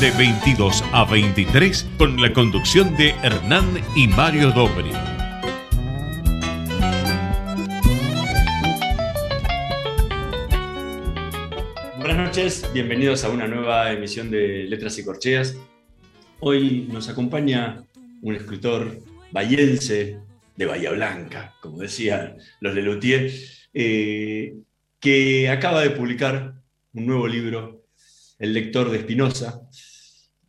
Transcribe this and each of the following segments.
de 22 a 23 con la conducción de Hernán y Mario Dobri. Buenas noches, bienvenidos a una nueva emisión de Letras y Corcheas. Hoy nos acompaña un escritor bayense de Bahía Blanca, como decían los de eh, que acaba de publicar un nuevo libro, El lector de Espinosa,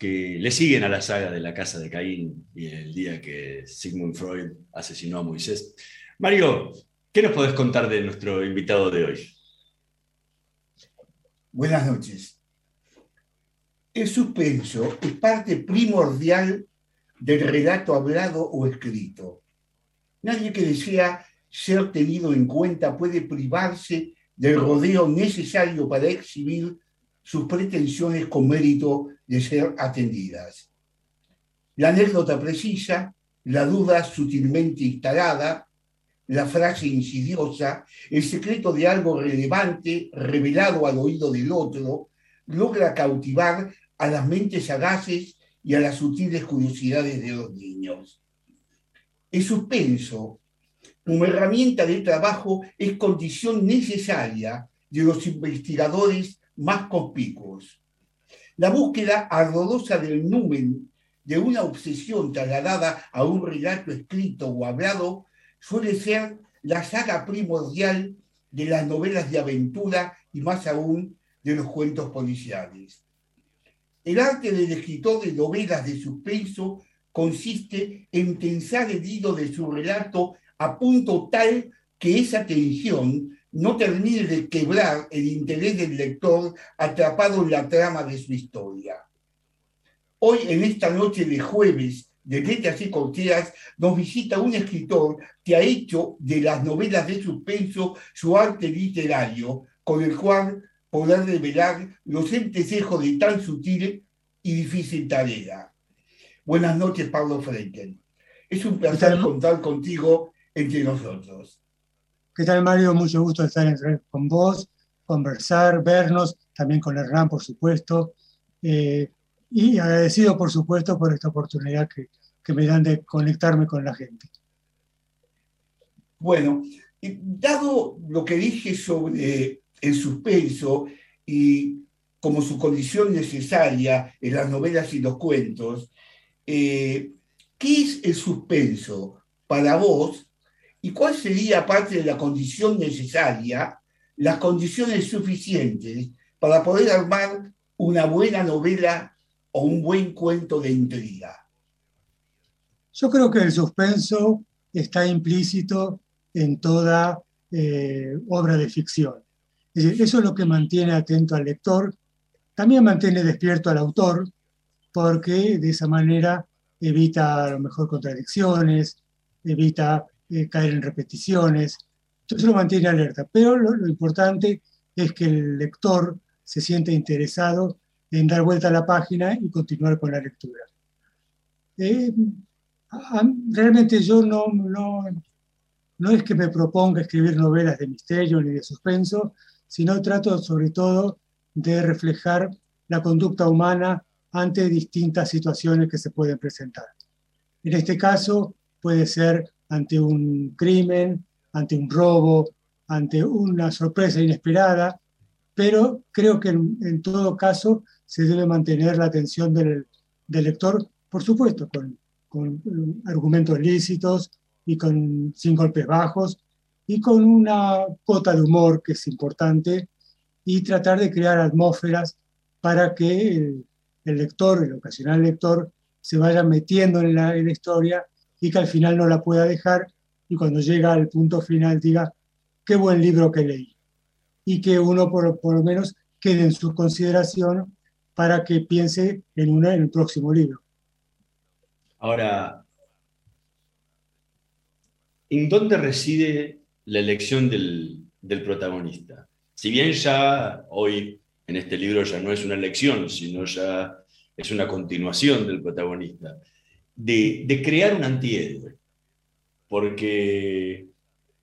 que le siguen a la saga de la casa de Caín y el día que Sigmund Freud asesinó a Moisés. Mario, ¿qué nos podés contar de nuestro invitado de hoy? Buenas noches. El suspenso es parte primordial del relato hablado o escrito. Nadie que desea ser tenido en cuenta puede privarse del rodeo necesario para exhibir sus pretensiones con mérito de ser atendidas. La anécdota precisa, la duda sutilmente instalada, la frase insidiosa, el secreto de algo relevante revelado al oído del otro, logra cautivar a las mentes sagaces y a las sutiles curiosidades de los niños. El suspenso, como herramienta de trabajo, es condición necesaria de los investigadores más conspicuos. La búsqueda ardorosa del numen de una obsesión trasladada a un relato escrito o hablado suele ser la saga primordial de las novelas de aventura y más aún de los cuentos policiales. El arte del escritor de novelas de suspenso consiste en tensar el hilo de su relato a punto tal que esa tensión no termine de quebrar el interés del lector atrapado en la trama de su historia. Hoy, en esta noche de jueves de Letras y Corteas, nos visita un escritor que ha hecho de las novelas de suspenso su arte literario, con el cual podrá revelar los entresejos de tan sutil y difícil tarea. Buenas noches, Pablo Frenkel. Es un placer contar contigo entre nosotros. ¿Qué tal, Mario? Mucho gusto estar con vos, conversar, vernos, también con Hernán, por supuesto. Eh, y agradecido, por supuesto, por esta oportunidad que, que me dan de conectarme con la gente. Bueno, dado lo que dije sobre el suspenso y como su condición necesaria en las novelas y los cuentos, eh, ¿qué es el suspenso para vos y cuál sería, parte de la condición necesaria, las condiciones suficientes para poder armar una buena novela o un buen cuento de intriga. Yo creo que el suspenso está implícito en toda eh, obra de ficción. eso es lo que mantiene atento al lector, también mantiene despierto al autor, porque de esa manera evita a lo mejor contradicciones, evita eh, caer en repeticiones, entonces lo mantiene alerta. Pero lo, importante es que el lector se siente interesado en dar vuelta a la página y continuar con la lectura. Eh, realmente yo no, no, no es que me proponga escribir novelas de misterio ni de suspenso, sino trato sobre todo de reflejar la conducta humana ante distintas situaciones que se pueden presentar. En este caso puede ser ante un crimen, ante un robo, ante una sorpresa inesperada, pero creo que en, todo caso se debe mantener la atención del, lector, por supuesto, con, argumentos lícitos y con, sin golpes bajos y con una cuota de humor que es importante y tratar de crear atmósferas para que el, lector, el ocasional lector, se vaya metiendo en la historia y que al final no la pueda dejar y cuando llega al punto final diga, qué buen libro que leí. Y que uno por, por lo menos quede en su consideración para que piense en, una, en el próximo libro. Ahora, ¿en dónde reside la elección del, del protagonista? Si bien ya hoy en este libro ya no es una elección, sino ya es una continuación del protagonista, de, de crear un antihéroe. Porque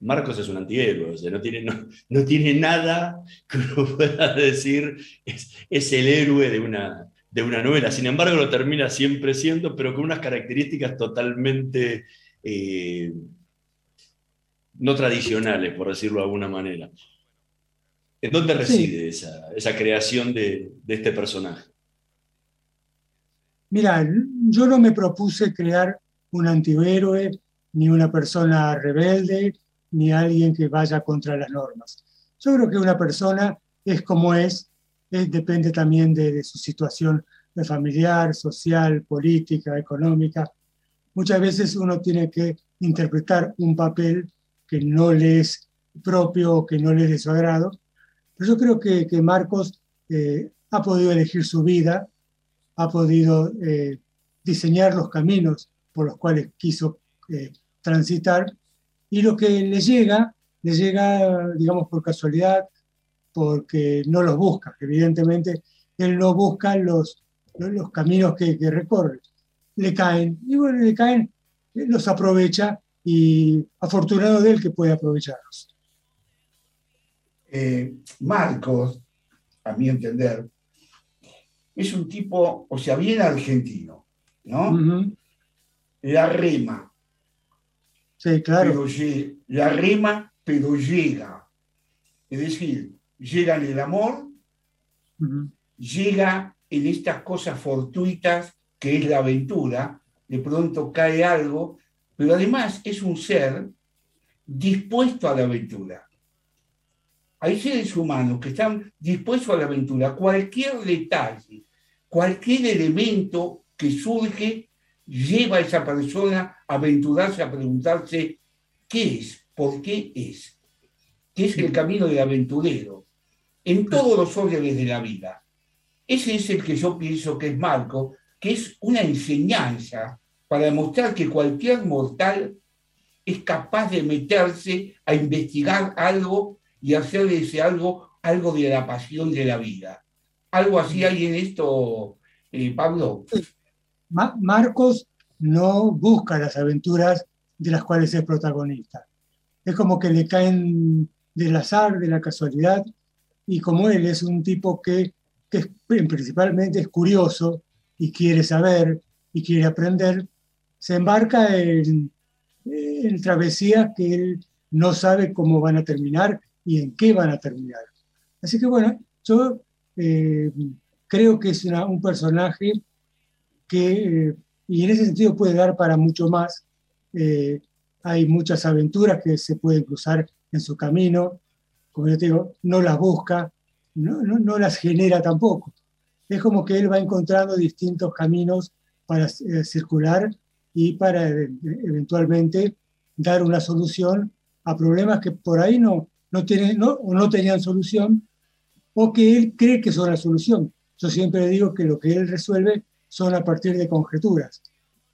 Marcos es un antihéroe, o sea, no tiene, no, tiene nada que uno pueda decir es, es el héroe de una, de una novela. Sin embargo, lo termina siempre siendo, pero con unas características totalmente eh, no tradicionales, por decirlo de alguna manera. ¿En dónde reside esa, creación de, de este personaje? Mira, yo no me propuse crear un antihéroe, ni una persona rebelde, ni alguien que vaya contra las normas. Yo creo que una persona es como es, depende también de, su situación familiar, social, política, económica. Muchas veces uno tiene que interpretar un papel que no le es propio que no le es de su agrado. Pero yo creo que, que Marcos eh, ha podido elegir su vida, ha podido eh, diseñar los caminos por los cuales quiso eh, transitar y lo que le llega, le llega, digamos, por casualidad, porque no los busca. Evidentemente, él no busca los, los caminos que, que recorre. Le caen, y bueno, le caen, los aprovecha y afortunado de él que puede aprovecharlos. Eh, Marcos, a mi entender, es un tipo, o sea, bien argentino, ¿no? La rema, Sí, claro. Pero la rema, pero llega. Es decir, llega en el amor, llega en estas cosas fortuitas que es la aventura, de pronto cae algo, pero además es un ser dispuesto a la aventura. Hay seres humanos que están dispuestos a la aventura. Cualquier detalle, cualquier elemento que surge lleva a esa persona a aventurarse a preguntarse qué es, por qué es, qué es el camino del aventurero en todos los órdenes de la vida. Ese es el que yo pienso que es Marco, que es una enseñanza para demostrar que cualquier mortal es capaz de meterse a investigar algo y hacer de ese algo algo de la pasión de la vida. Algo así hay en esto, eh, Pablo. Marcos no busca las aventuras de las cuales es protagonista. Es como que le caen del azar, de la casualidad, y como él es un tipo que, principalmente es curioso y quiere saber y quiere aprender, se embarca en, travesías que él no sabe cómo van a terminar y en qué van a terminar. Así que bueno, yo eh, creo que es un personaje que, eh, y en ese sentido puede dar para mucho más. Eh, hay muchas aventuras que se pueden cruzar en su camino, como yo te digo, no las busca, no, no, las genera tampoco. Es como que él va encontrando distintos caminos para eh, circular y para eventualmente dar una solución a problemas que por ahí no, no, tienen, no, no tenían solución o que él cree que son la solución. Yo siempre digo que lo que él resuelve son a partir de conjeturas.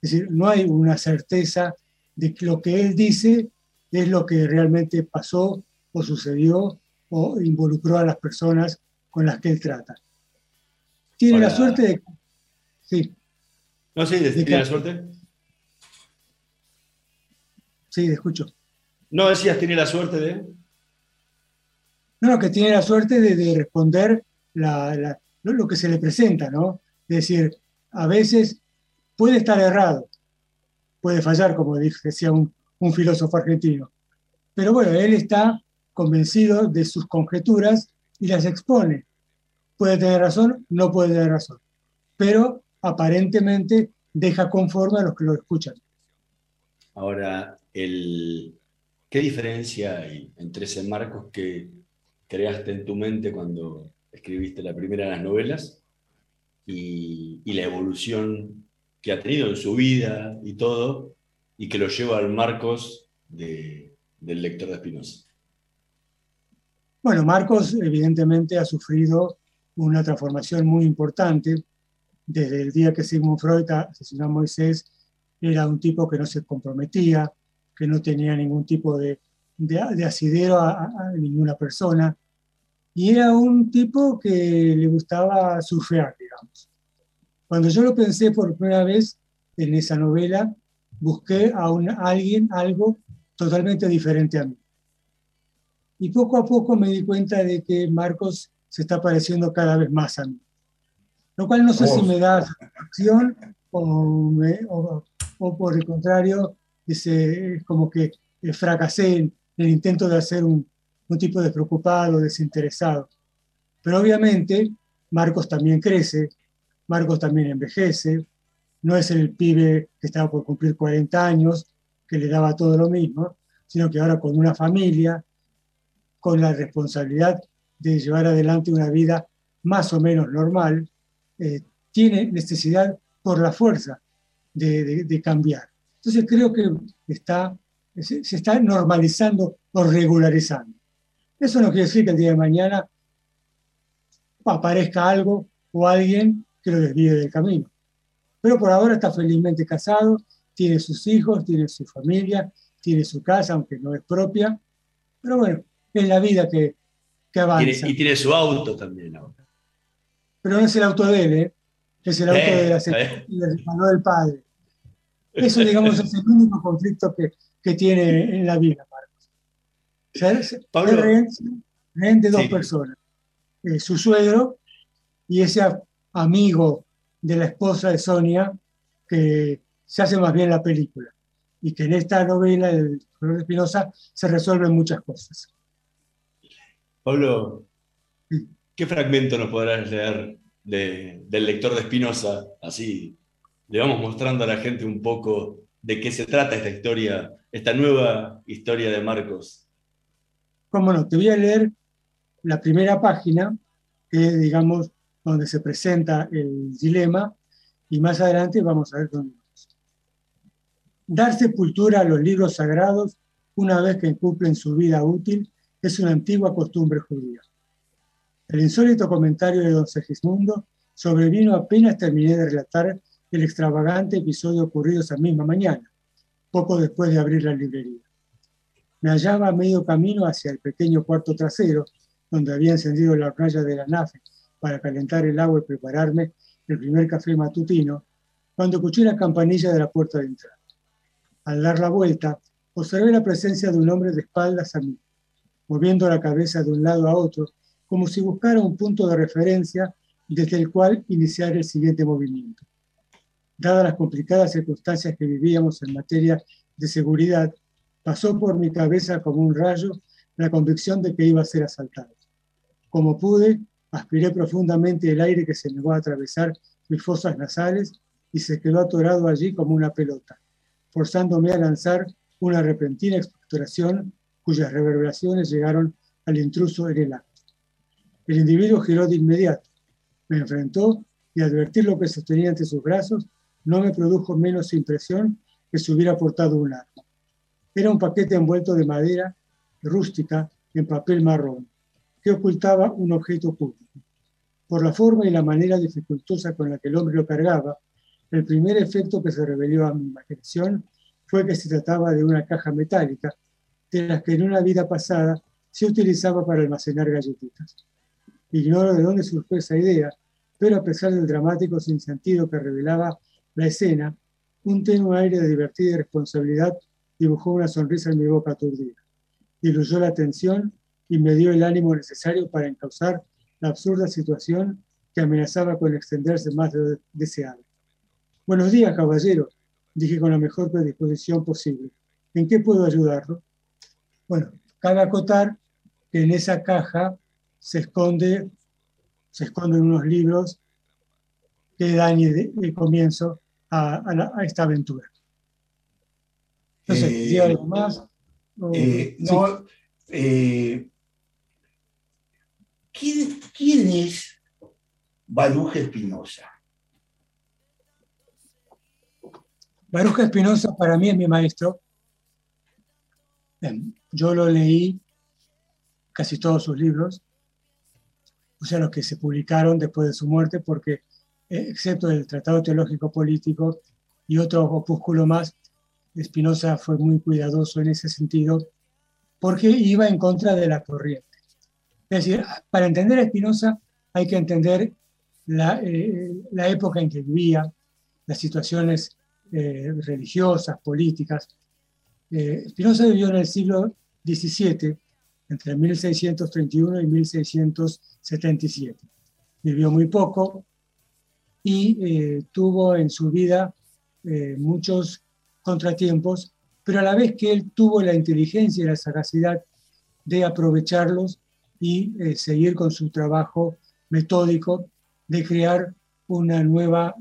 Es decir, no hay una certeza de que lo que él dice es lo que realmente pasó o sucedió o involucró a las personas con las que él trata. Tiene la suerte de... Sí. No, sí, ¿tiene la suerte? Sí, te escucho. No decías, tiene la suerte de... No, que tiene la suerte de, responder lo, que se le presenta, ¿no? Es decir, a veces puede estar errado, puede fallar, como decía un, filósofo argentino. Pero bueno, él está convencido de sus conjeturas y las expone. Puede tener razón, no puede tener razón, pero aparentemente deja conforme a los que lo escuchan. Ahora, el, ¿qué diferencia hay entre ese Marcos que creaste en tu mente cuando escribiste la primera de las novelas y, la evolución que ha tenido en su vida y todo, y que lo lleva al Marcos del lector de Espinosa. Bueno, Marcos evidentemente ha sufrido una transformación muy importante. Desde el día que Sigmund Freud asesinó a Moisés, era un tipo que no se comprometía, que no tenía ningún tipo de, de, asidero a, ninguna persona. Y era un tipo que le gustaba surfear, digamos. Cuando yo lo pensé por primera vez en esa novela, busqué a, un, alguien, algo totalmente diferente a mí. Y poco a poco me di cuenta de que Marcos se está pareciendo cada vez más a mí. Lo cual no sé si me da satisfacción o, o, por el contrario, es, como que fracasé en, el intento de hacer un, un tipo despreocupado, desinteresado. Pero obviamente Marcos también crece, Marcos también envejece, no es el pibe que estaba por cumplir 40 años, que le daba todo lo mismo, sino que ahora con una familia, con la responsabilidad de llevar adelante una vida más o menos normal, eh, tiene necesidad por la fuerza de, cambiar. Entonces creo que está, se, está normalizando o regularizando. Eso no quiere decir que el día de mañana aparezca algo o alguien que lo desvíe del camino. Pero por ahora está felizmente casado, tiene sus hijos, tiene su familia, tiene su casa, aunque no es propia. Pero bueno, es la vida que, que avanza. y tiene su auto también ahora. Pero no es el auto de él, ¿eh? es el auto de la eh, del padre. Eso, digamos, es el único conflicto que, que tiene en la vida, Pablo, rehén, de dos personas. Eh, su suegro y ese amigo de la esposa de Sonia, que se hace más bien la película. Y que en esta novela de Flor Espinosa se resuelven muchas cosas. Pablo, ¿qué fragmento nos podrás leer del lector de Espinosa? Así le vamos mostrando a la gente un poco de qué se trata esta historia, esta nueva historia de Marcos. Cómo no, te voy a leer la primera página, que es, digamos, donde se presenta el dilema, y más adelante vamos a ver dónde vamos. Dar sepultura a los libros sagrados una vez que cumplen su vida útil es una antigua costumbre judía. El insólito comentario de don Segismundo sobrevino apenas terminé de relatar el extravagante episodio ocurrido esa misma mañana, poco después de abrir la librería. Me hallaba a medio camino hacia el pequeño cuarto trasero, donde había encendido la hornalla de la nave para calentar el agua y prepararme el primer café matutino, cuando escuché la campanilla de la puerta de entrada. Al dar la vuelta, observé la presencia de un hombre de espaldas a mí, moviendo la cabeza de un lado a otro, como si buscara un punto de referencia desde el cual iniciar el siguiente movimiento. Dadas las complicadas circunstancias que vivíamos en materia de seguridad, pasó por mi cabeza como un rayo la convicción de que iba a ser asaltado. Como pude, Aspiré profundamente el aire que se negó a atravesar mis fosas nasales y se quedó atorado allí como una pelota, forzándome a lanzar una repentina expectoración cuyas reverberaciones llegaron al intruso en el acto. El individuo giró de inmediato, me enfrentó y advertir lo que sostenía entre sus brazos no me produjo menos impresión que si hubiera portado un arma. Era un paquete envuelto de madera rústica en papel marrón, que ocultaba un objeto público. Por la forma y la manera dificultosa con la que el hombre lo cargaba, el primer efecto que se reveló a mi imaginación fue que se trataba de una caja metálica, de las que en una vida pasada se utilizaba para almacenar galletitas. Ignoro de dónde surgió esa idea, pero a pesar del dramático sinsentido que revelaba la escena, un tenue aire de divertida responsabilidad dibujó una sonrisa en mi boca aturdida. Diluyó la tensión y me dio el ánimo necesario para encauzar la absurda situación que amenazaba con extenderse más de lo deseado. Buenos días, caballero, dije con la mejor predisposición posible. ¿En qué puedo ayudarlo? Bueno, cabe acotar que en esa caja se esconde se esconden unos libros que dan el comienzo a, esta aventura. Entonces, eh, algo más? Eh, no, eh, ¿quién, es Baruja Espinosa? Baruja Espinosa para mí es mi maestro. Yo lo leí casi todos sus libros o sea, los que se publicaron después de su muerte, porque excepto el Tratado Teológico Político y otro opúsculo más, Spinoza fue muy cuidadoso en ese sentido, porque iba en contra de la corriente. Es decir, para entender a Spinoza hay que entender la, eh, la época en que vivía, las situaciones eh, religiosas, políticas. Eh, Spinoza vivió en el siglo XVII, entre 1631 y 1677. Vivió muy poco y eh, tuvo en su vida muchos contratiempos, pero a la vez que él tuvo la inteligencia y la sagacidad de aprovecharlos y seguir con su trabajo metódico de crear una nueva,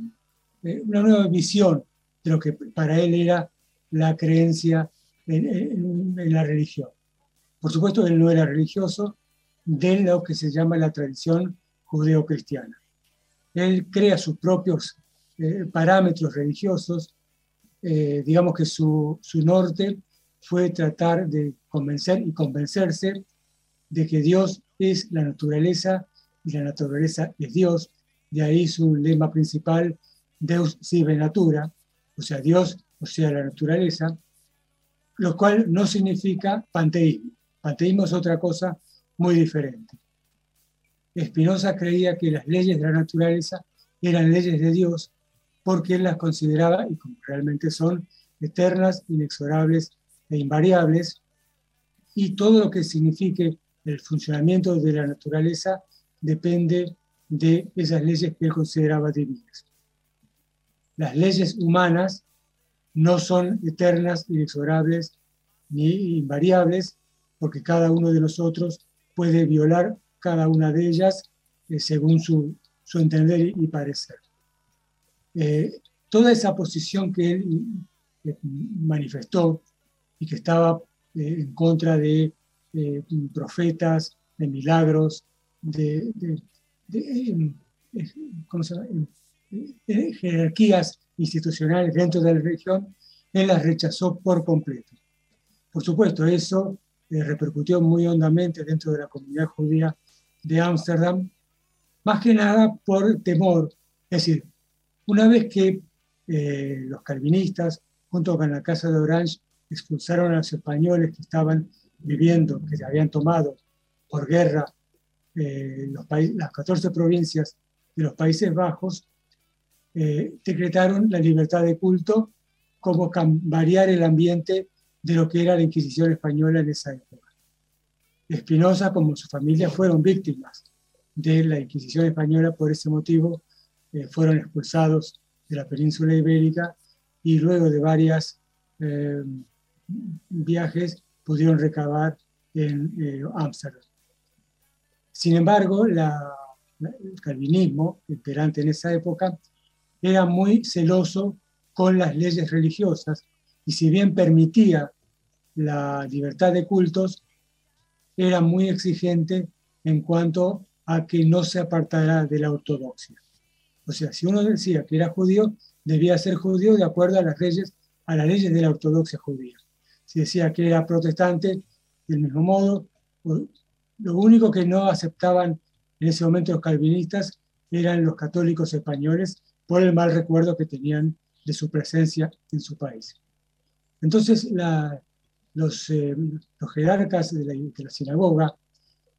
una nueva visión de lo que para él era la creencia en, la religión. Por supuesto, él no era religioso de lo que se llama la tradición judeo-cristiana. Él crea sus propios eh, parámetros religiosos, eh, digamos que su, su norte fue tratar de convencer y convencerse de que Dios es la naturaleza y la naturaleza es Dios. De ahí su lema principal, Deus sive natura, o sea, Dios, o sea, la naturaleza, lo cual no significa panteísmo. Panteísmo es otra cosa muy diferente. Spinoza creía que las leyes de la naturaleza eran leyes de Dios porque él las consideraba, y como realmente son, eternas, inexorables e invariables, y todo lo que signifique el funcionamiento de la naturaleza depende de esas leyes que él consideraba divinas las leyes humanas no son eternas, inexorables ni invariables, porque cada uno de nosotros puede violar cada una de ellas eh, según su, entender y, parecer. Eh, toda esa posición que él eh, manifestó y que estaba en contra de profetas, de milagros, de, ¿cómo se llama? Eh, jerarquías institucionales dentro de la religión, él las rechazó por completo. Por supuesto, eso eh, repercutió muy hondamente dentro de la comunidad judía de Ámsterdam, más que nada por temor. Es decir, una vez que eh, los calvinistas, junto con la Casa de Orange, expulsaron a los españoles que estaban viviendo, que se habían tomado por guerra los las 14 provincias de los Países Bajos, eh, decretaron la libertad de culto como variar el ambiente de lo que era la Inquisición española en esa época. Espinosa, como su familia, fueron víctimas de la Inquisición española, por ese motivo eh, fueron expulsados de la península ibérica y luego de varios eh, viajes pudieron recabar en Ámsterdam. Sin embargo, el calvinismo, imperante en esa época, era muy celoso con las leyes religiosas y si bien permitía la libertad de cultos, era muy exigente en cuanto a que no se apartara de la ortodoxia. O sea, si uno decía que era judío, debía ser judío de acuerdo a las leyes, a las leyes de la ortodoxia judía. Si decía que era protestante, del mismo modo, lo único que no aceptaban en ese momento los calvinistas eran los católicos españoles por el mal recuerdo que tenían de su presencia en su país. Entonces, los, eh, los, jerarcas de la, sinagoga,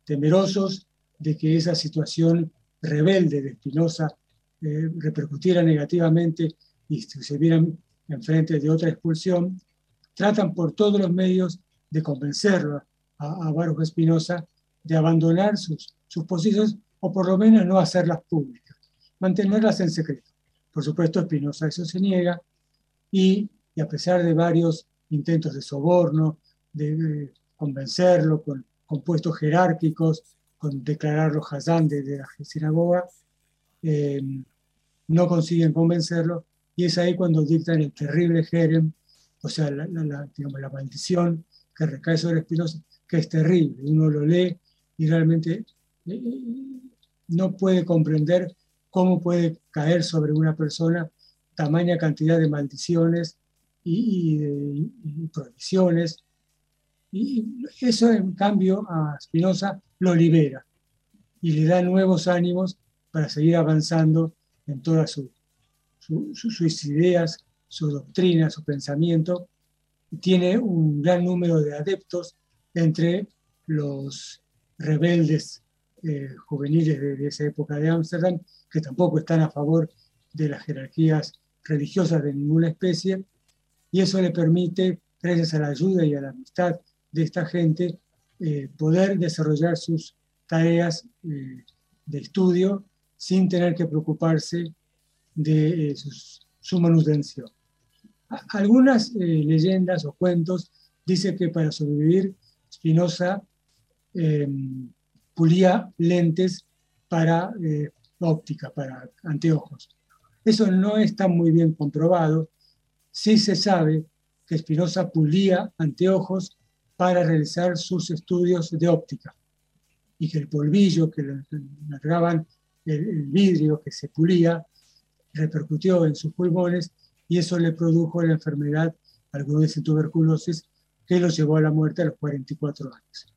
temerosos de que esa situación rebelde de Espinosa eh, repercutiera negativamente y se vieran enfrente de otra expulsión, tratan por todos los medios de convencerlo a, a Baruch Espinosa de abandonar sus, posiciones o por lo menos no hacerlas públicas, mantenerlas en secreto. Por supuesto, Espinosa eso se niega y, a pesar de varios intentos de soborno, de, convencerlo con, puestos jerárquicos, con declararlo Hazán de, la sinagoga, eh, no consiguen convencerlo y es ahí cuando dictan el terrible jerem, o sea, la, la maldición que recae sobre Espinosa, que es terrible. Uno lo lee y realmente eh, no puede comprender cómo puede caer sobre una persona tamaña cantidad de maldiciones y, prohibiciones. Y eso, en cambio, a Spinoza lo libera. y le da nuevos ánimos para seguir avanzando en todas sus ideas, su doctrina, su pensamiento. Tiene un gran número de adeptos entre los rebeldes eh, juveniles de, esa época de Ámsterdam, que tampoco están a favor de las jerarquías religiosas de ninguna especie, y eso le permite, gracias a la ayuda y a la amistad de esta gente, eh, poder desarrollar sus tareas eh, de estudio sin tener que preocuparse de su manutención. Algunas leyendas o cuentos dicen que para sobrevivir Spinoza pulía lentes para eh, óptica, para anteojos. Eso no está muy bien comprobado. Sí se sabe que Spinoza pulía anteojos para realizar sus estudios de óptica y que el polvillo que le largaban el, vidrio que se pulía repercutió en sus pulmones y eso le produjo la enfermedad algunos de tuberculosis que lo llevó a la muerte a los 44 años.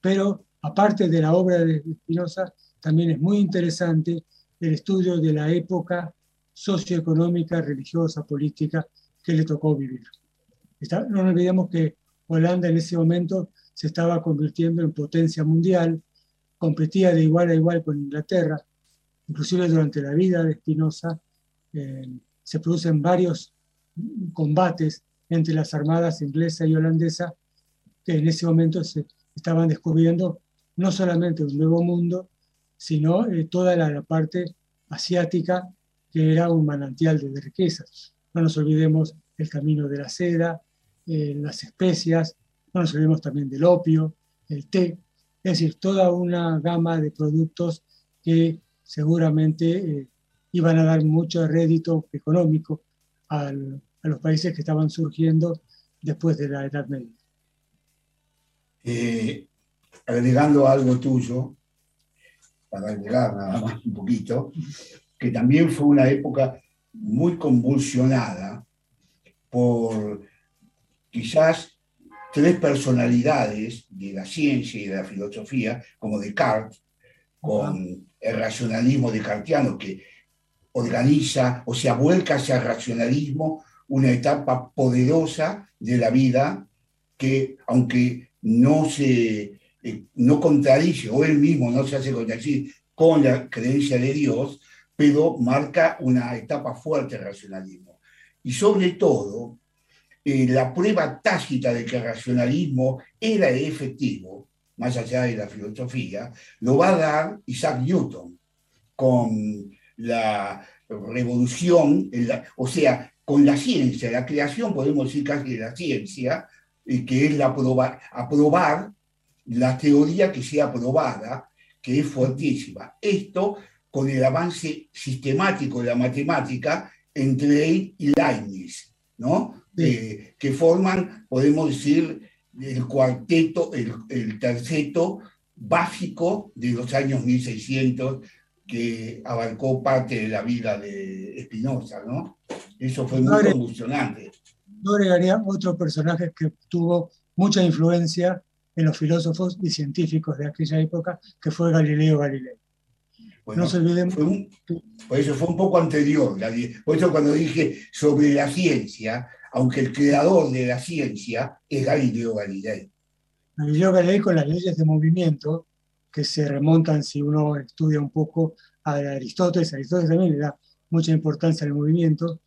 Pero aparte de la obra de Spinoza, también es muy interesante el estudio de la época socioeconómica, religiosa, política que le tocó vivir. no olvidemos que Holanda en ese momento se estaba convirtiendo en potencia mundial, competía de igual a igual con Inglaterra, inclusive durante la vida de Spinoza eh, se producen varios combates entre las armadas inglesa y holandesa que en ese momento se estaban descubriendo no solamente un nuevo mundo, sino eh, toda la, parte asiática que era un manantial de riquezas. No nos olvidemos el camino de la seda, eh, las especias, no nos olvidemos también del opio, el té, es decir, toda una gama de productos que seguramente eh, iban a dar mucho rédito económico a los países que estaban surgiendo después de la Edad Media. Agregando algo tuyo, para agregar nada más un poquito, que también fue una época muy convulsionada por quizás tres personalidades de la ciencia y de la filosofía, como Descartes, con el racionalismo descartiano, que organiza o se vuelca hacia el racionalismo una etapa poderosa de la vida que, aunque no se eh, no contradice, o él mismo no se hace contradicir con la creencia de Dios, pero marca una etapa fuerte del racionalismo. Y sobre todo, eh, la prueba tácita de que el racionalismo era efectivo, más allá de la filosofía, lo va a dar Isaac Newton con la revolución, o sea, con la ciencia, la creación, podemos decir casi de la ciencia, y que es la aprobar la teoría que sea aprobada, que es fuertísima. Esto con el avance sistemático de la matemática entre él y Leibniz, ¿no? Eh, que forman, podemos decir, el cuarteto, el, el terceto básico de los años 1600 que abarcó parte de la vida de Spinoza, ¿no? Eso fue muy convulsionante. Yo agregaría otro personaje que tuvo mucha influencia en los filósofos y científicos de aquella época, que fue Galileo Galilei. no se olviden. por eso fue un poco anterior. Por eso cuando dije sobre la ciencia, aunque el creador de la ciencia es Galileo Galilei. Galileo Galilei con las leyes de movimiento, que se remontan, si uno estudia un poco, a Aristóteles. Aristóteles también le da mucha importancia al movimiento,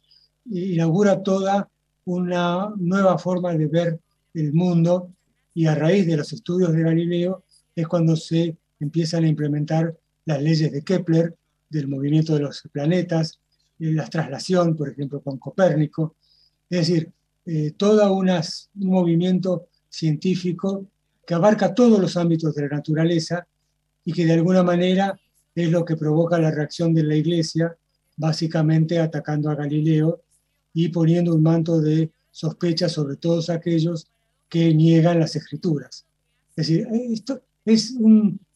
inaugura toda una nueva forma de ver el mundo y a raíz de los estudios de Galileo es cuando se empiezan a implementar las leyes de Kepler, del movimiento de los planetas, la traslación, por ejemplo, con Copérnico. Es decir, eh, todo un movimiento científico que abarca todos los ámbitos de la naturaleza y que de alguna manera es lo que provoca la reacción de la Iglesia, básicamente atacando a Galileo y poniendo un manto de sospecha sobre todos aquellos que niegan las escrituras. Es decir, esto es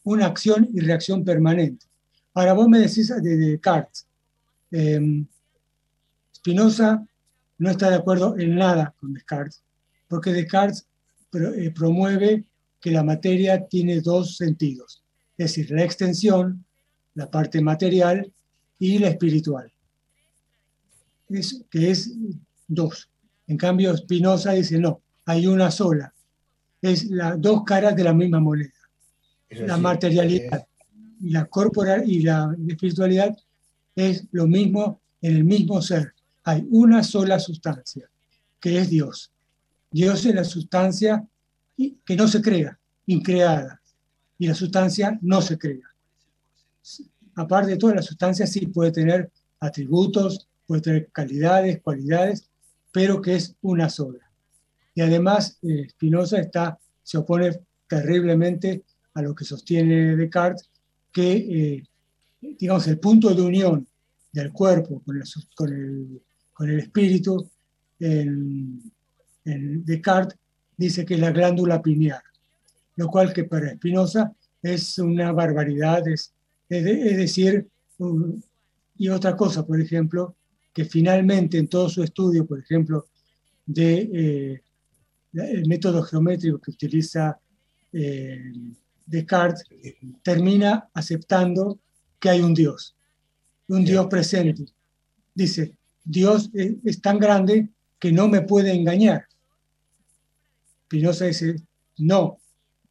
una acción y reacción permanente. Ahora vos me decís de Descartes. Eh, Spinoza no está de acuerdo en nada con Descartes, porque Descartes eh, promueve que la materia tiene dos sentidos, es decir, la extensión, la parte material y la espiritual. Es, que es dos. En cambio, Spinoza dice, no, hay una sola. Es las dos caras de la misma moneda. la materialidad y la corporal y la espiritualidad es lo mismo en el mismo ser. Hay una sola sustancia, que es Dios. Dios es la sustancia que no se crea, increada, y la sustancia no se crea. Aparte de todas las sustancias, sí puede tener atributos, puede tener calidades, cualidades, pero que es una sola. Y además, eh, Spinoza está, se opone terriblemente a lo que sostiene Descartes, que, eh, digamos, el punto de unión del cuerpo con el, con el, con el espíritu, en, Descartes dice que es la glándula pineal, lo cual que para Spinoza es una barbaridad, es, es, decir, y otra cosa, por ejemplo, que finalmente en todo su estudio, por ejemplo, de eh, el método geométrico que utiliza eh, Descartes, termina aceptando que hay un Dios, un Dios presente. Dice, Dios es, tan grande que no me puede engañar. Spinoza dice, no,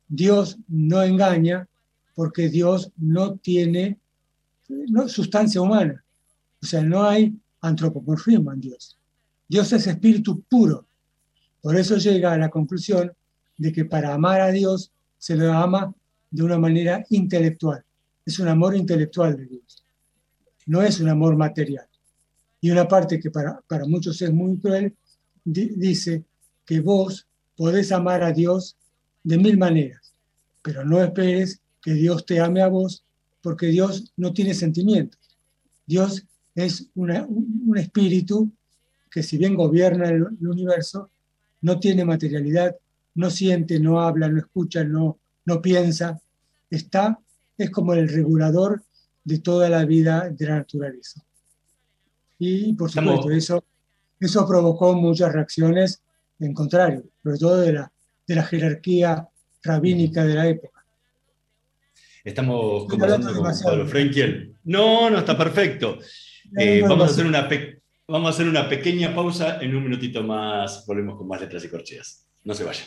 Dios no engaña porque Dios no tiene sustancia humana. O sea, no hay antropomorfismo en Dios. Dios es espíritu puro. Por eso llega a la conclusión de que para amar a Dios se lo ama de una manera intelectual. Es un amor intelectual de Dios. No es un amor material. Y una parte que para, para muchos es muy cruel, dice que vos podés amar a Dios de mil maneras, pero no esperes que Dios te ame a vos, porque Dios no tiene sentimientos. Dios es un espíritu que si bien gobierna el, universo, no tiene materialidad, no siente, no habla, no escucha, no, no piensa. Está, es como el regulador de toda la vida de la naturaleza. Y por supuesto, eso, eso provocó muchas reacciones en contrario, sobre todo de la, de la jerarquía rabínica de la época. Estamos conversando con Pablo Frenkiel. No, no, está perfecto. Eh, vamos, a hacer una vamos a hacer una pequeña pausa. En un minutito más volvemos con más letras y corcheas. No se vayan.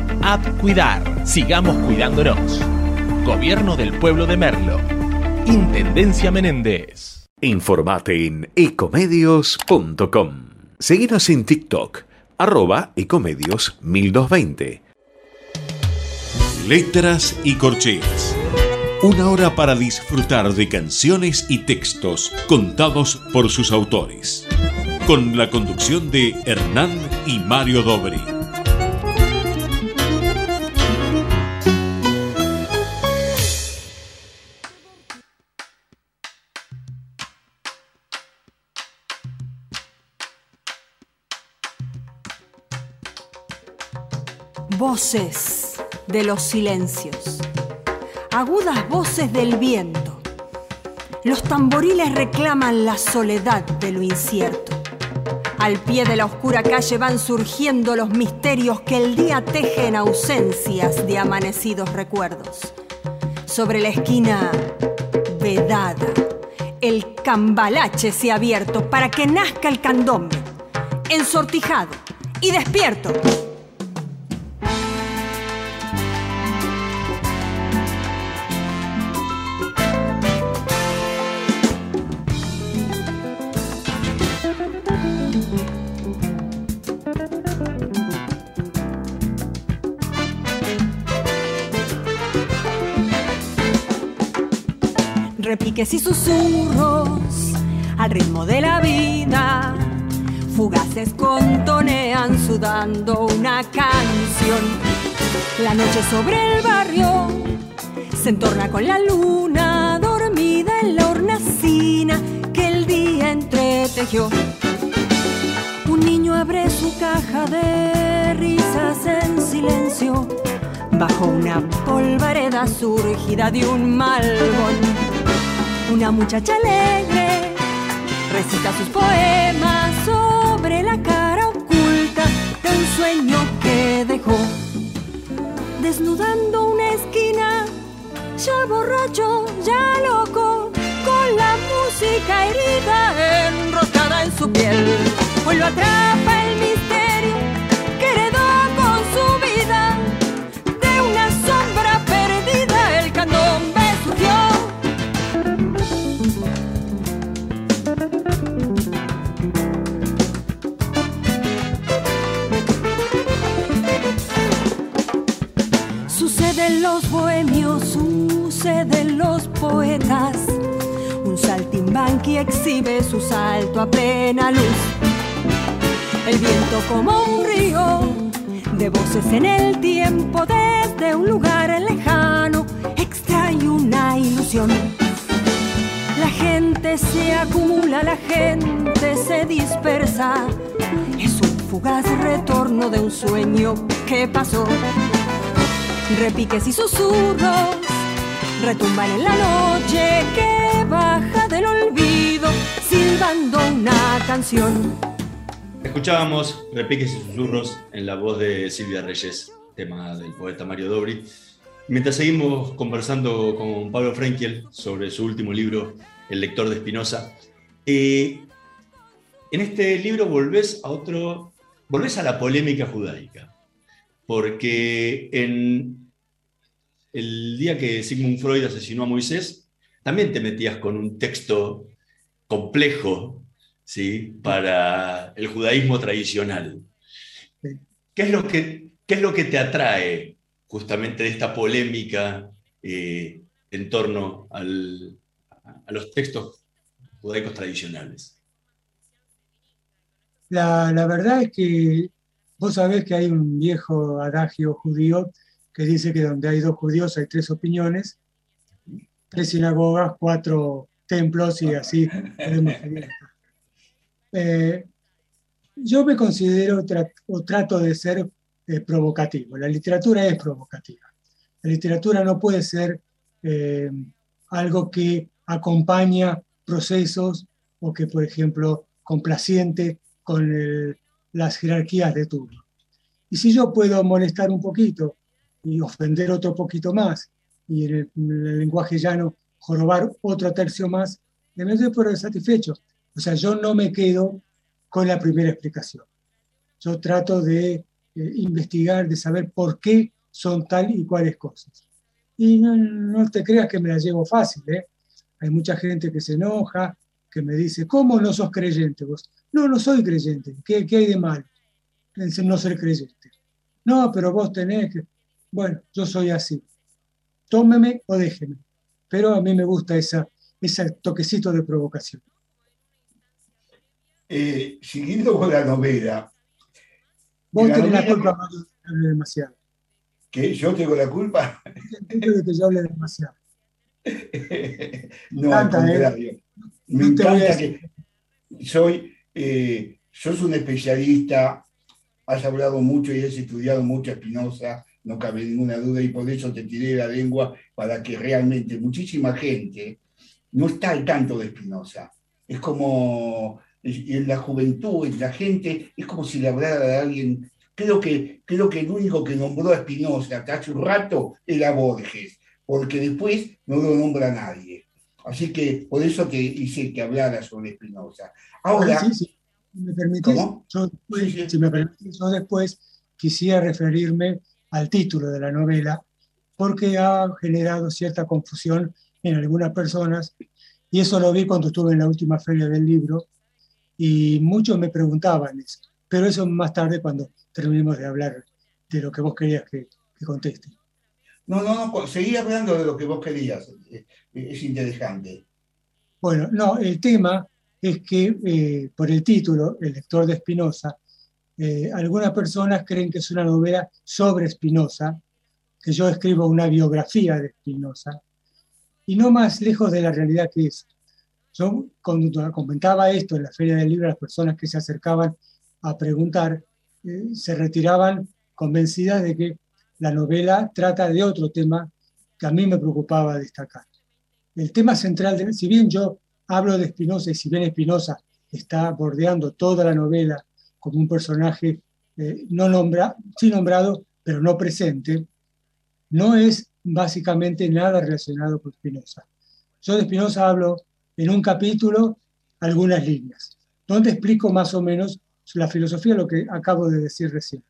App Cuidar. Sigamos cuidándonos. Gobierno del Pueblo de Merlo. Intendencia Menéndez. Informate en ecomedios.com. Seguinos en TikTok, arroba ecomedios 1220. Letras y corcheas. Una hora para disfrutar de canciones y textos contados por sus autores. Con la conducción de Hernán y Mario Dobri. Voces de los silencios, agudas voces del viento. Los tamboriles reclaman la soledad de lo incierto. Al pie de la oscura calle van surgiendo los misterios que el día teje en ausencias de amanecidos recuerdos. Sobre la esquina vedada, el cambalache se ha abierto para que nazca el candombe, ensortijado y despierto. Y susurros al ritmo de la vida. Fugaces contonean sudando una canción. La noche sobre el barrio se entorna con la luna dormida en la hornacina que el día entretejió. Un niño abre su caja de risas en silencio bajo una polvareda surgida de un malvón. Una muchacha alegre recita sus poemas sobre la cara oculta de un sueño que dejó. Desnudando una esquina, ya borracho, ya loco, con la música herida enroscada en su piel. En los poetas. Un saltimbanqui exhibe su salto a plena luz. El viento como un río de voces en el tiempo desde un lugar lejano extrae una ilusión. La gente se acumula, la gente se dispersa. Es un fugaz retorno de un sueño que pasó. Repiques y susurros retumban en la noche que baja del olvido, silbando una canción. Escuchábamos Repiques y susurros en la voz de Silvia Reyes, tema del poeta Mario Dobri. Mientras seguimos conversando con Pablo Frenkiel sobre su último libro, El lector de Espinosa, eh, en este libro volvés a otro, volvés a la polémica judaica, porque en el día que Sigmund Freud asesinó a Moisés, también te metías con un texto complejo ¿sí? para el judaísmo tradicional. ¿Qué es lo que, qué es lo que te atrae justamente de esta polémica eh, en torno a los textos judaicos tradicionales? La, la verdad es que vos sabés que hay un viejo adagio judío que dice que donde hay dos judíos hay tres opiniones, tres sinagogas, cuatro templos y así podemos seguir. Eh, yo me considero tra- o trato de ser eh, provocativo. La literatura es provocativa. La literatura no puede ser eh, algo que acompaña procesos o que, por ejemplo, complaciente con el- las jerarquías de turno. Y si yo puedo molestar un poquito y ofender otro poquito más, y en el, en el lenguaje llano jorobar otro tercio más, me doy por satisfecho. O sea, yo no me quedo con la primera explicación. Yo trato de eh, investigar, de saber por qué son tal y cuales cosas. Y no, no te creas que me la llevo fácil, ¿eh? Hay mucha gente que se enoja, que me dice, ¿cómo no sos creyente vos? No, no soy creyente. ¿Qué, qué hay de mal en no ser creyente? No, pero vos tenés que... Bueno, yo soy así. Tómeme o déjeme. Pero a mí me gusta esa, ese toquecito de provocación. Eh, siguiendo con la novela, Vos La tenés la novela- culpa, Mario, de que hable demasiado. que yo tengo la culpa, de que yo hable demasiado. no, al ¿eh? contrario. Me No encanta que soy, eh, sos un especialista, has hablado mucho y has estudiado mucho a Spinoza, no cabe ninguna duda, y por eso te tiré la lengua para que realmente muchísima gente no está al tanto de Spinoza. Es como en la juventud, en la gente, es como si le hablara de alguien. Creo que, creo que el único que nombró a Spinoza hasta hace un rato era Borges, porque después no lo nombra nadie. Así que por eso te hice que hablara sobre Spinoza. Ahora, Sí, sí. Si me permitís, yo después, Sí, sí. si me permitís, yo después quisiera referirme al título de la novela, porque ha generado cierta confusión en algunas personas, y eso lo vi cuando estuve en la última feria del libro, y muchos me preguntaban eso, pero eso más tarde cuando terminemos de hablar de lo que vos querías que, que conteste. no, no, no, seguí hablando de lo que vos querías. eh, Es interesante. Bueno, no, el tema es que eh, por el título, El lector de Spinoza, eh, algunas personas creen que es una novela sobre Spinoza, que yo escribo una biografía de Spinoza, y no más lejos de la realidad que es. Yo cuando comentaba esto en la Feria del Libro, las personas que se acercaban a preguntar eh, se retiraban convencidas de que la novela trata de otro tema que a mí me preocupaba destacar el tema central, de, si bien yo hablo de Spinoza y si bien Spinoza está bordeando toda la novela como un personaje eh, no nombra, sí nombrado, pero no presente, no es básicamente nada relacionado con Spinoza. Yo de Spinoza hablo en un capítulo algunas líneas, donde explico más o menos la filosofía, lo que acabo de decir recién.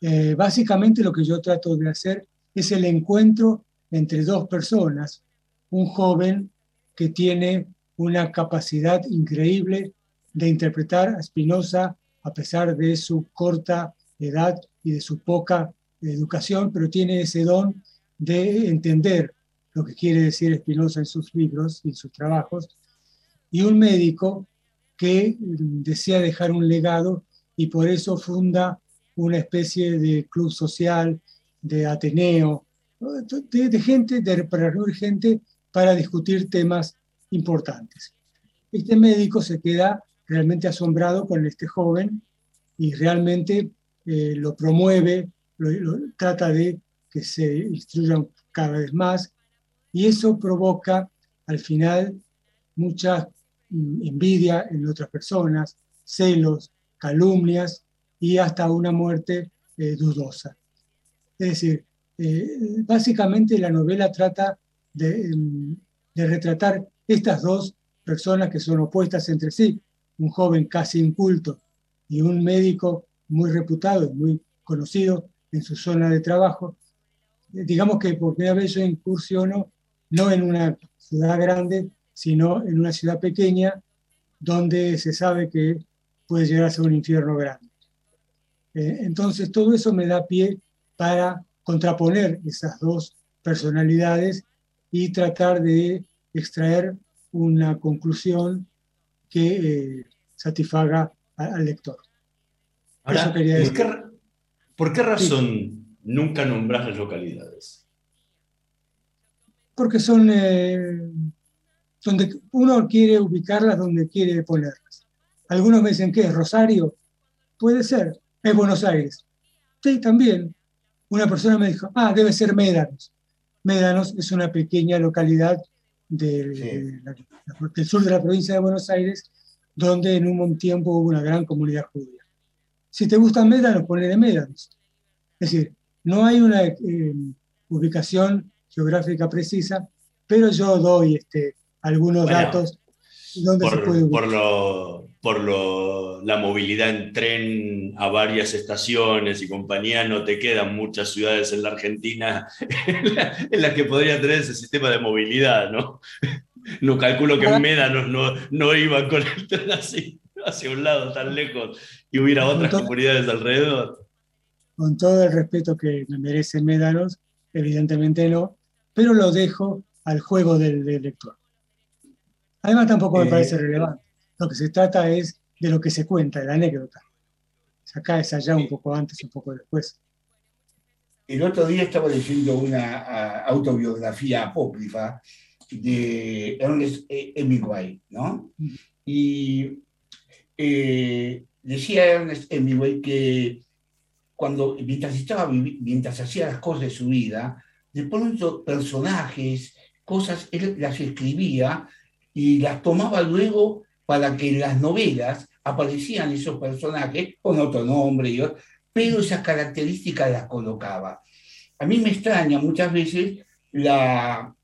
Eh, básicamente lo que yo trato de hacer es el encuentro entre dos personas, un joven que tiene una capacidad increíble de interpretar a Spinoza a pesar de su corta edad y de su poca educación, pero tiene ese don de entender lo que quiere decir Spinoza en sus libros y en sus trabajos, y un médico que desea dejar un legado y por eso funda una especie de club social, de Ateneo, de, gente, de, para reunir gente para discutir temas importantes. Este médico se queda realmente asombrado con este joven y realmente eh, lo promueve, lo, trata de que se instruyan cada vez más y eso provoca al final mucha mm, envidia en otras personas, celos, calumnias y hasta una muerte eh, dudosa. Es decir, eh, básicamente la novela trata de, de, retratar estas dos personas que son opuestas entre sí, un joven casi inculto y un médico muy reputado, muy conocido en su zona de trabajo. Eh, digamos que por primera vez yo incursiono no en una ciudad grande, sino en una ciudad pequeña donde se sabe que puede llegar a ser un infierno grande. Eh, entonces todo eso me da pie para contraponer esas dos personalidades y tratar de extraer una conclusión que eh, satisfaga al lector. Ahora, ¿por qué, ¿por qué, razón sí. nunca nombras las localidades? Porque son eh, donde uno quiere ubicarlas donde quiere ponerlas. Algunos me dicen que es Rosario, puede ser, es Buenos Aires. Sí, también. Una persona me dijo, ah, debe ser Médanos. Médanos es una pequeña localidad del, sí. de la, del sur de la provincia de Buenos Aires, donde en un tiempo hubo una gran comunidad judía. Si te gustan Médanos, ponle Médanos. Es decir, no hay una eh, ubicación geográfica precisa, pero yo doy este, algunos bueno, datos donde por, se puede por, lo, por lo, la movilidad en tren a varias estaciones y compañía, no te quedan muchas ciudades en la Argentina en las la que podría tener ese sistema de movilidad, ¿no? No calculo que en Médanos no, no iban con el tren así, hacia un lado tan lejos y hubiera otras todo, comunidades alrededor. Con todo el respeto que me merece Médanos, evidentemente no, pero lo dejo al juego del, del lector. Además tampoco me parece eh, relevante. Lo que se trata es de lo que se cuenta, de la anécdota. Acá es allá un poco antes, un poco después. El otro día estaba leyendo una autobiografía apócrifa de Ernest Hemingway, ¿no? Y eh, decía Ernest Hemingway que cuando, mientras, estaba, mientras hacía las cosas de su vida, de pronto personajes, cosas, él las escribía y las tomaba luego para que en las novelas aparecían esos personajes con otro nombre, y pero esas características las colocaba. A mí me extraña muchas veces la,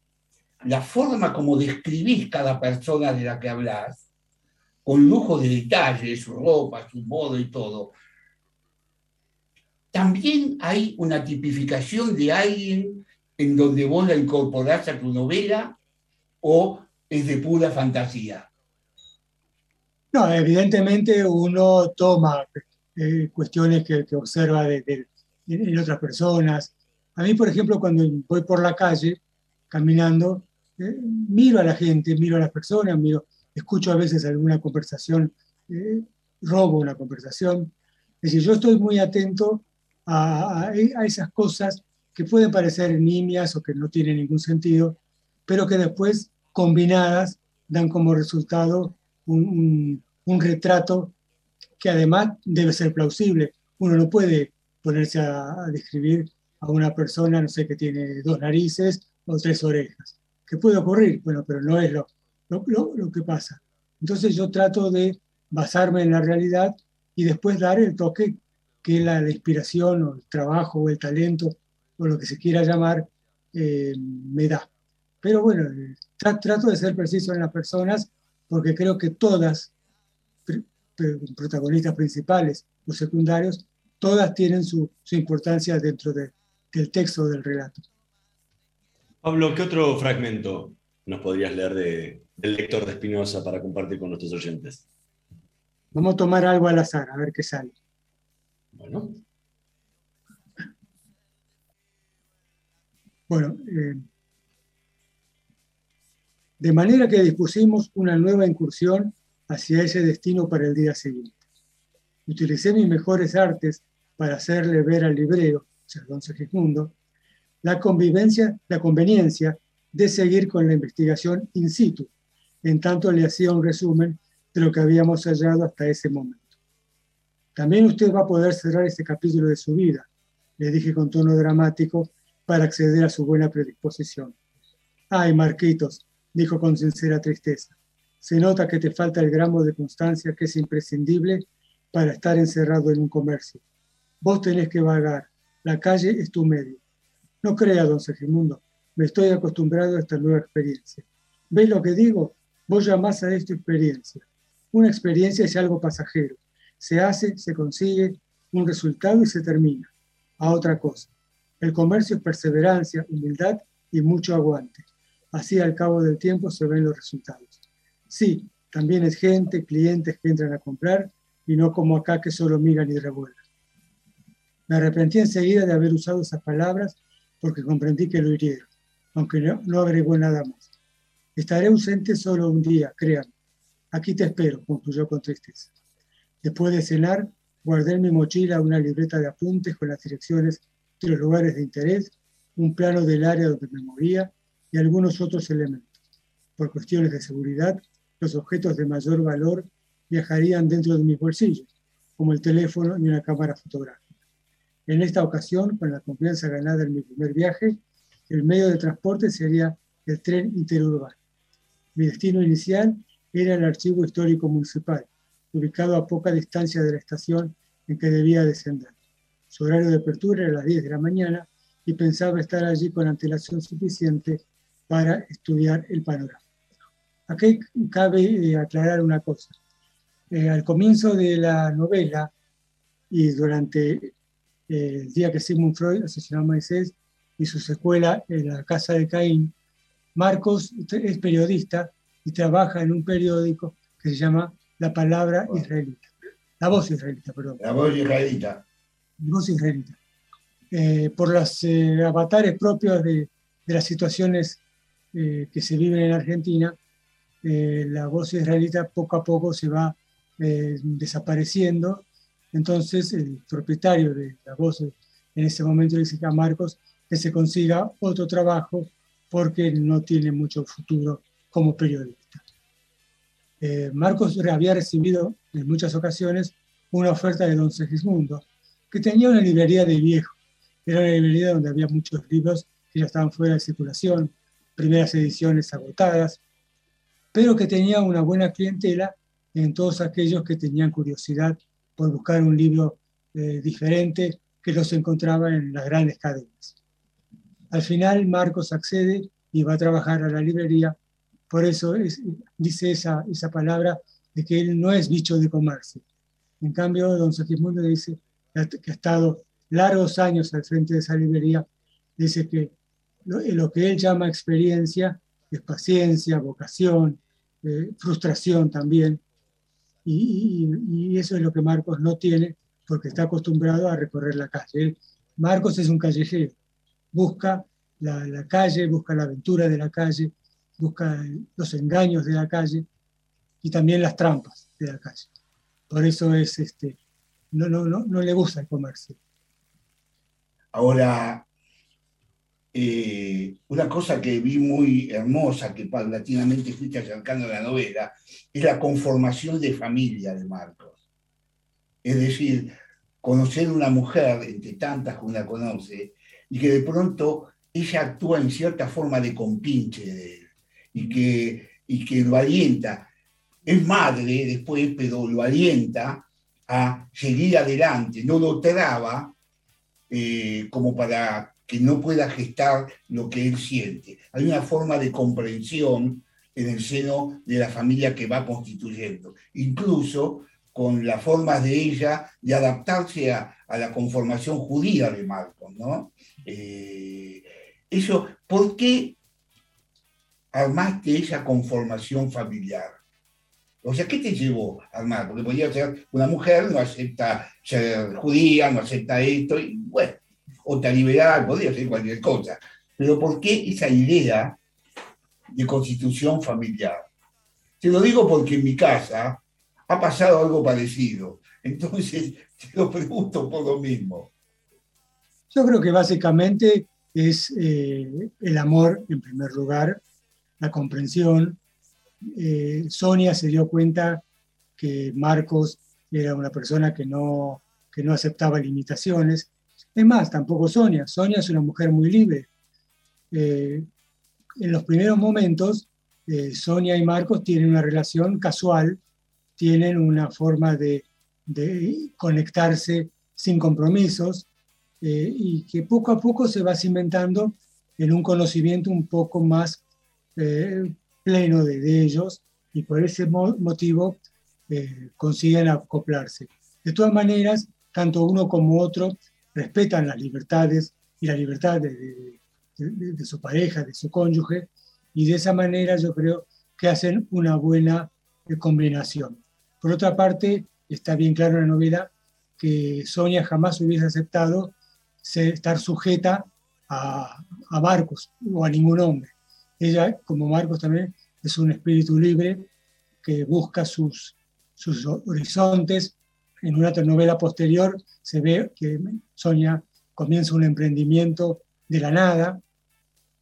la forma como describís cada persona de la que hablas, con lujo de detalles, su ropa, su modo y todo. También hay una tipificación de alguien en donde vos la incorporás a tu novela o es de pura fantasía. No, evidentemente uno toma eh, cuestiones que, observa de, en otras personas. A mí, por ejemplo, cuando voy por la calle caminando, eh, miro a la gente, miro a las personas, miro, escucho a veces alguna conversación, eh, robo una conversación. Es decir, yo estoy muy atento a, a- a esas cosas que pueden parecer nimias o que no tienen ningún sentido, pero que después, combinadas, dan como resultado un, retrato que además debe ser plausible. Uno no puede ponerse a, describir a una persona, no sé, que tiene dos narices o tres orejas. ¿Qué puede ocurrir? Bueno, pero no es lo, lo, lo- que pasa. Entonces yo trato de basarme en la realidad y después dar el toque que la, la inspiración o el trabajo o el talento o lo que se quiera llamar eh, me da. Pero bueno, tra- trato de ser preciso en las personas porque creo que todas, pr- pr- protagonistas principales o secundarios, todas tienen su, su importancia dentro de- del texto del relato. Pablo, ¿qué otro fragmento nos podrías leer de- del lector de Spinoza para compartir con nuestros oyentes? Vamos a tomar algo al azar, a ver qué sale. Bueno, Bueno, eh, de manera que dispusimos una nueva incursión hacia ese destino para el día siguiente. Utilicé mis mejores artes para hacerle ver al librero, don Segismundo, la convivencia, la conveniencia de seguir con la investigación in situ, en tanto le hacía un resumen de lo que habíamos hallado hasta ese momento. También usted va a poder cerrar este capítulo de su vida, le dije con tono dramático, para acceder a su buena predisposición. Ay, Marquitos, dijo con sincera tristeza, se nota que te falta el gramo de constancia que es imprescindible para estar encerrado en un comercio. Vos tenés que vagar, la calle es tu medio. No crea, don Segimundo, me estoy acostumbrado a esta nueva experiencia. ¿Ves lo que digo? Vos llamás a esto experiencia. Una experiencia es algo pasajero. Se hace, se consigue un resultado y se termina. A otra cosa. El comercio es perseverancia, humildad y mucho aguante. Así al cabo del tiempo se ven los resultados. Sí, también es gente, clientes que entran a comprar y no como acá que solo miran y revuelven. Me arrepentí enseguida de haber usado esas palabras porque comprendí que lo hirieron, aunque no, no agregó nada más. Estaré ausente solo un día, créanme. Aquí te espero, concluyó con tristeza. Después de cenar, guardé en mi mochila una libreta de apuntes con las direcciones de los lugares de interés, un plano del área donde me movía y algunos otros elementos. Por cuestiones de seguridad, los objetos de mayor valor viajarían dentro de mis bolsillos, como el teléfono y una cámara fotográfica. En esta ocasión, con la confianza ganada en mi primer viaje, el medio de transporte sería el tren interurbano. Mi destino inicial era el Archivo Histórico Municipal, ubicado a poca distancia de la estación en que debía descender. Su horario de apertura era a las 10 de la mañana y pensaba estar allí con antelación suficiente para estudiar el panorama. Aquí cabe eh, aclarar una cosa. Eh, al comienzo de la novela y durante eh, el día que Sigmund Freud asesinó a Moisés y su secuela en la casa de Caín, Marcos es periodista y trabaja en un periódico que se llama La Palabra Israelita. La Voz Israelita, perdón. La voz israelita. voz israelita. Eh, por los eh, avatares propios de, de las situaciones eh, que se viven en Argentina, eh, la voz israelita poco a poco se va eh, desapareciendo. Entonces, el propietario de la voz en ese momento le dice a Marcos que se consiga otro trabajo porque no tiene mucho futuro como periodista. Eh, Marcos había recibido en muchas ocasiones una oferta de don Segismundo, que tenía una librería de viejo. Era una librería donde había muchos libros que ya estaban fuera de circulación, primeras ediciones agotadas, pero que tenía una buena clientela en todos aquellos que tenían curiosidad por buscar un libro eh, diferente que los encontraba en las grandes cadenas. Al final Marcos accede y va a trabajar a la librería, por eso es- dice esa, esa palabra de que él no es bicho de comercio. En cambio, don Segismundo dice que ha estado largos años al frente de esa librería, dice que lo, lo que él llama experiencia es paciencia, vocación, eh, frustración también, y, y- y eso es lo que Marcos no tiene porque está acostumbrado a recorrer la calle. Él- Marcos es un callejero, busca la, la calle, busca la aventura de la calle, busca los engaños de la calle y también las trampas de la calle. Por eso es este, no, no, no, no le gusta el comercio. Ahora, eh, una cosa que vi muy hermosa, que paulatinamente fuiste acercando a la novela, es la conformación de familia de Marcos. Es decir, conocer una mujer entre tantas que una conoce y que de pronto ella actúa en cierta forma de compinche de él y que, y que lo alienta. Es madre después, pero lo alienta a seguir adelante, no lo traba eh, como para que no pueda gestar lo que él siente. Hay una forma de comprensión en el seno de la familia que va constituyendo, incluso con las formas de ella de adaptarse a, a la conformación judía de Marcos, ¿no? Eh, eso, ¿por qué armaste esa conformación familiar? O sea, ¿qué te llevó a armar? Porque podía ser una mujer, no acepta ser judía, no acepta esto, y bueno, otra liberal, podría ser cualquier cosa. Pero ¿por qué esa idea de constitución familiar? Te lo digo porque en mi casa ha pasado algo parecido. Entonces, te lo pregunto por lo mismo. Yo creo que básicamente es eh, el amor en primer lugar, la comprensión. Eh, Sonia se dio cuenta que Marcos era una persona que no, que no aceptaba limitaciones. Es más, tampoco Sonia. Sonia es una mujer muy libre. Eh, en los primeros momentos, eh, Sonia y Marcos tienen una relación casual, tienen una forma de, de conectarse sin compromisos eh, y que poco a poco se va cimentando en un conocimiento un poco más pleno de, de ellos y por ese mo- motivo consiguen acoplarse. De todas maneras, tanto uno como otro respetan las libertades y la libertad de, de- su pareja, de su cónyuge, y de esa manera yo creo que hacen una buena eh, combinación. Por otra parte, está bien claro en la novela que Sonia jamás hubiese aceptado estar sujeta a, a Marcos o a ningún hombre. Ella, como Marcos también, es un espíritu libre que busca sus, sus horizontes. En una novela posterior se ve que Sonia comienza un emprendimiento de la nada,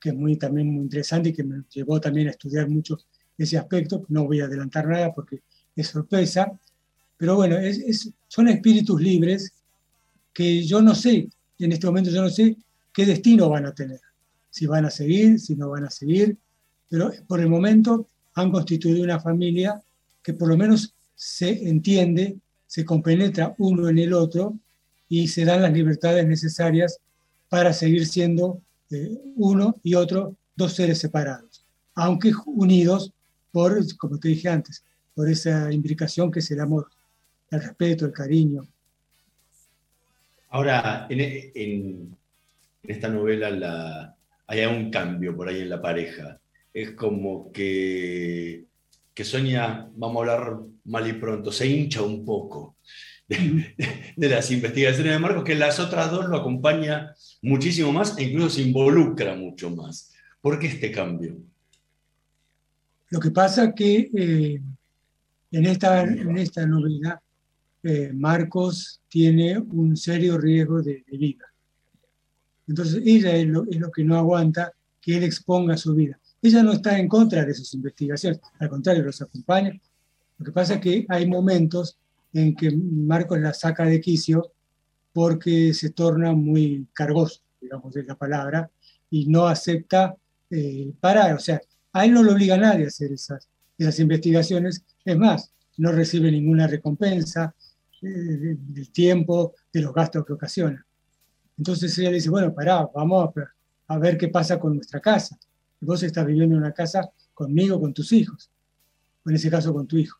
que es muy, también muy interesante y que me llevó también a estudiar mucho ese aspecto. No voy a adelantar nada porque es sorpresa, pero bueno, es, es- son espíritus libres que yo no sé, en este momento yo no sé qué destino van a tener, si van a seguir, si no van a seguir, pero por el momento han constituido una familia que por lo menos se entiende, se compenetra uno en el otro y se dan las libertades necesarias para seguir siendo eh, uno y otro dos seres separados, aunque unidos por, como te dije antes, por esa imbricación que es el amor, el respeto, el cariño. Ahora, en, esta novela la, hay un cambio por ahí en la pareja. Es como que, que Sonia, vamos a hablar mal y pronto, se hincha un poco de, de las investigaciones de Marcos, que las otras dos lo acompaña muchísimo más e incluso se involucra mucho más. ¿Por qué este cambio? Lo que pasa que eh, en, esta, en esta novela eh, Marcos tiene un serio riesgo de, de vida. Entonces ella es lo, es lo que no aguanta que él exponga su vida. Ella no está en contra de sus investigaciones, al contrario, los acompaña. Lo que pasa es que hay momentos en que Marcos la saca de quicio porque se torna muy cargoso, digamos, es la palabra, y no acepta eh, parar. O sea, a él no lo obliga a nadie a hacer esas, esas investigaciones. Es más, no recibe ninguna recompensa eh, de- del tiempo, de los gastos que ocasiona. Entonces ella le dice, bueno, pará, vamos a, a ver qué pasa con nuestra casa. Vos estás viviendo en una casa conmigo, con tus hijos, en ese caso con tu hijo.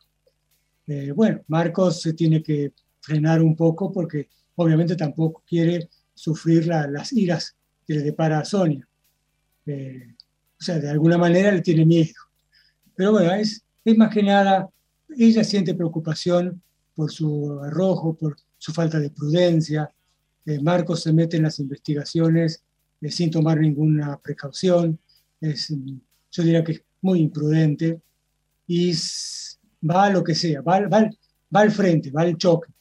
Eh, bueno, Marcos se tiene que frenar un poco porque obviamente tampoco quiere sufrir la- las iras que le depara a Sonia. Eh, o sea, de alguna manera le tiene miedo. Pero bueno, es, es más que nada, ella siente preocupación por su arrojo, por su falta de prudencia. Eh, Marcos se mete en las investigaciones eh, sin tomar ninguna precaución. Es, yo diría que es muy imprudente y va a lo que sea, va, al- va al- va al frente, va al choque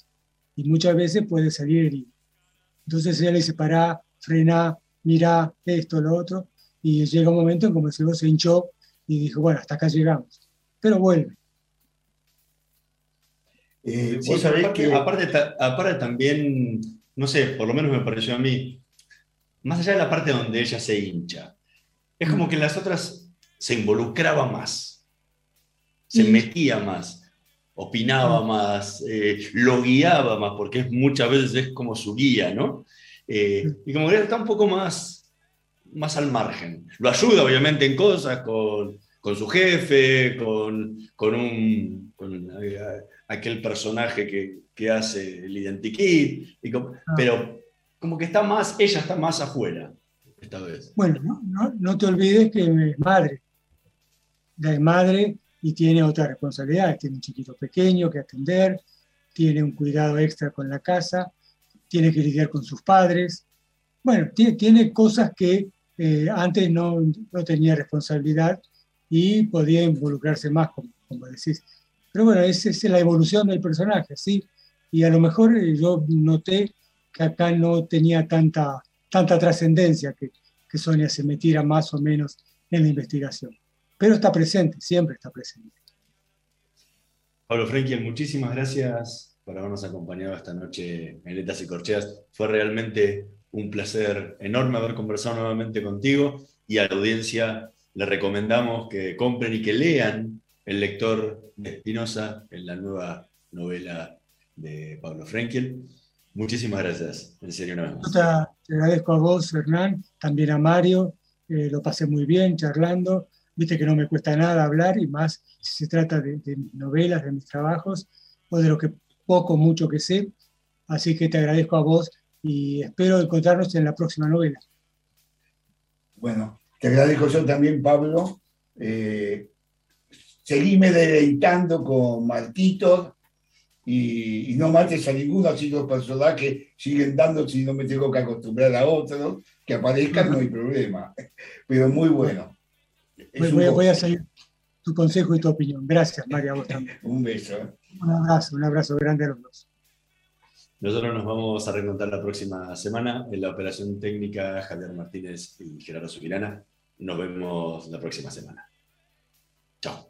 y muchas veces puede salir herido. Entonces ella le dice, pará, frena, mira esto, lo otro, y llega un momento en como si se hinchó y dijo, bueno, hasta acá llegamos. Pero vuelve. Eh, Sí, vos sabés aparte, que aparte, aparte también, no sé, por lo menos me pareció a mí, más allá de la parte donde ella se hincha, es como que las otras se involucraba más, se metía más, opinaba más, eh, lo guiaba más, porque es, muchas veces es como su guía, ¿no? Eh, y como que está un poco más, más al margen. Lo ayuda, obviamente, en cosas, con, con su jefe, con, con un... con, eh, aquel personaje que, que hace el identikit, y como- Ah. pero como que está más, ella está más afuera esta vez. Bueno, no, no- no te olvides que es madre. Ya es madre y tiene otras responsabilidades. Tiene un chiquito pequeño que atender, tiene un cuidado extra con la casa, tiene que lidiar con sus padres. Bueno, tiene, tiene cosas que eh, antes no, no tenía responsabilidad y podía involucrarse más, como, como decís. Pero bueno, esa es la evolución del personaje, ¿sí? Y a lo mejor eh, yo noté que acá no tenía tanta, tanta trascendencia, que, Sonia se metiera más o menos en la investigación. Pero está presente, siempre está presente. Pablo Frenkel, muchísimas gracias por habernos acompañado esta noche en y Corcheas. Fue realmente un placer enorme haber conversado nuevamente contigo y a la audiencia le recomendamos que compren y que lean El lector de Espinosa en la nueva novela de Pablo Frenkel. Muchísimas gracias, en serio, una vez más. te, agradezco a vos, Hernán, también a Mario, eh, lo pasé muy bien charlando, viste que no me cuesta nada hablar y más si se trata de, de mis novelas, de mis trabajos o de lo que poco, mucho que sé. Así que te agradezco a vos y espero encontrarnos en la próxima novela. Bueno, te agradezco yo también, Pablo. Eh, seguime deleitando con Marquitos y, y no mates a ninguno, así los personajes siguen dando si no me tengo que acostumbrar a otros, que aparezcan no hay problema. Pero muy bueno. Voy, a- voy a goce. seguir tu consejo y tu opinión. Gracias, María, a vos también. Un beso. ¿eh? Un abrazo, un abrazo grande a los dos. Nosotros nos vamos a reencontrar la próxima semana en la operación técnica Javier Martínez y Gerardo Subirana. Nos vemos la próxima semana. Chao.